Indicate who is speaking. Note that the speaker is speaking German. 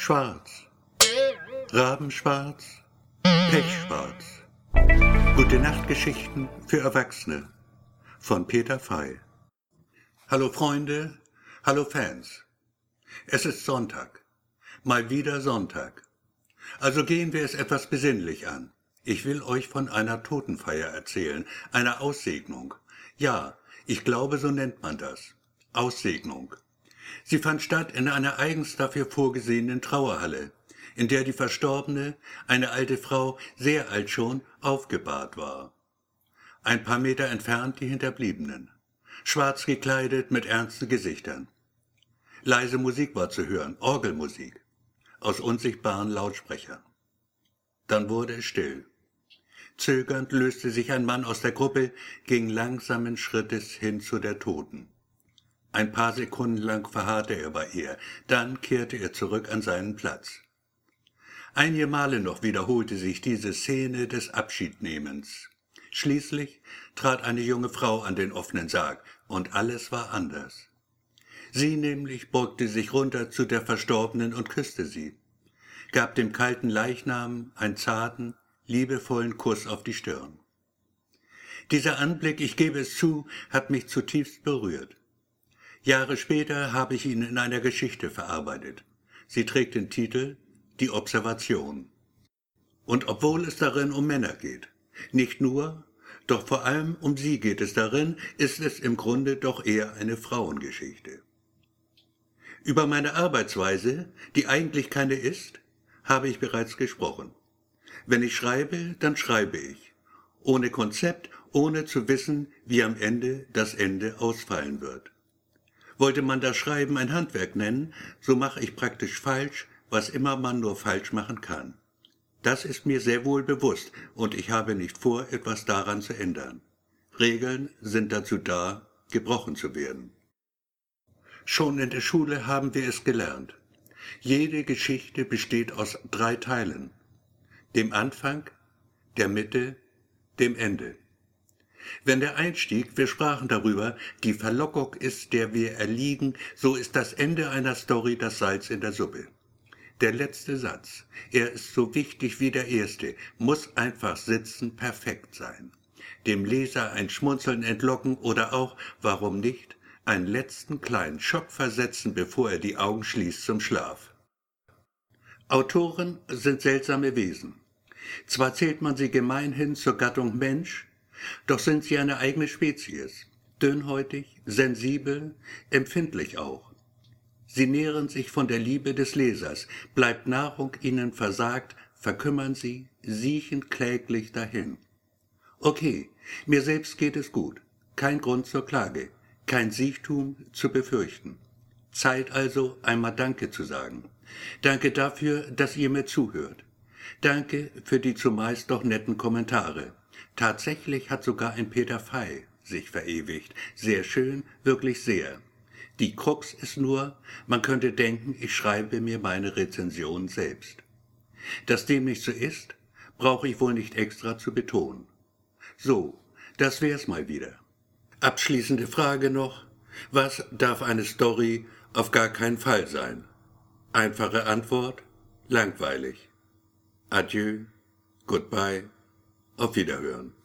Speaker 1: Schwarz. Rabenschwarz. Pechschwarz. Gute Nachtgeschichten für Erwachsene von Peter Fey. Hallo Freunde, hallo Fans. Es ist Sonntag. Mal wieder Sonntag. Also gehen wir es etwas besinnlich an. Ich will euch von einer Totenfeier erzählen, einer Aussegnung. Ja, ich glaube, so nennt man das. Aussegnung. Sie fand statt in einer eigens dafür vorgesehenen Trauerhalle, in der die Verstorbene, eine alte Frau, sehr alt schon, aufgebahrt war. Ein paar Meter entfernt die Hinterbliebenen, schwarz gekleidet mit ernsten Gesichtern. Leise Musik war zu hören, Orgelmusik, aus unsichtbaren Lautsprechern. Dann wurde es still. Zögernd löste sich ein Mann aus der Gruppe, ging langsamen Schrittes hin zu der Toten. Ein paar Sekunden lang verharrte er bei ihr, dann kehrte er zurück an seinen Platz. Einige Male noch wiederholte sich diese Szene des Abschiednehmens. Schließlich trat eine junge Frau an den offenen Sarg, und alles war anders. Sie nämlich beugte sich runter zu der Verstorbenen und küsste sie, gab dem kalten Leichnam einen zarten, liebevollen Kuss auf die Stirn. Dieser Anblick, ich gebe es zu, hat mich zutiefst berührt. Jahre später habe ich ihn in einer Geschichte verarbeitet. Sie trägt den Titel Die Observation. Und obwohl es darin um Männer geht, nicht nur, doch vor allem um sie geht es darin, ist es im Grunde doch eher eine Frauengeschichte. Über meine Arbeitsweise, die eigentlich keine ist, habe ich bereits gesprochen. Wenn ich schreibe, dann schreibe ich. Ohne Konzept, ohne zu wissen, wie am Ende das Ende ausfallen wird. Wollte man das Schreiben ein Handwerk nennen, so mache ich praktisch falsch, was immer man nur falsch machen kann. Das ist mir sehr wohl bewusst und ich habe nicht vor, etwas daran zu ändern. Regeln sind dazu da, gebrochen zu werden. Schon in der Schule haben wir es gelernt. Jede Geschichte besteht aus drei Teilen. Dem Anfang, der Mitte, dem Ende. Wenn der Einstieg, wir sprachen darüber, die Verlockung ist, der wir erliegen, so ist das Ende einer Story das Salz in der Suppe. Der letzte Satz, er ist so wichtig wie der erste, muss einfach sitzen, perfekt sein. Dem Leser ein Schmunzeln entlocken oder auch, warum nicht, einen letzten kleinen Schock versetzen, bevor er die Augen schließt zum Schlaf. Autoren sind seltsame Wesen. Zwar zählt man sie gemeinhin zur Gattung Mensch, doch sind sie eine eigene Spezies, dünnhäutig, sensibel, empfindlich auch. Sie nähren sich von der Liebe des Lesers, bleibt Nahrung ihnen versagt, verkümmern sie, siechen kläglich dahin. Okay, mir selbst geht es gut, kein Grund zur Klage, kein Siechtum zu befürchten. Zeit also, einmal Danke zu sagen. Danke dafür, dass ihr mir zuhört. Danke für die zumeist doch netten Kommentare. Tatsächlich hat sogar ein Peter Fey sich verewigt. Sehr schön, wirklich sehr. Die Krux ist nur, man könnte denken, ich schreibe mir meine Rezension selbst. Dass dem nicht so ist, brauche ich wohl nicht extra zu betonen. So, das wär's mal wieder. Abschließende Frage noch. Was darf eine Story auf gar keinen Fall sein? Einfache Antwort? Langweilig. Adieu. Goodbye. Auf Wiederhören.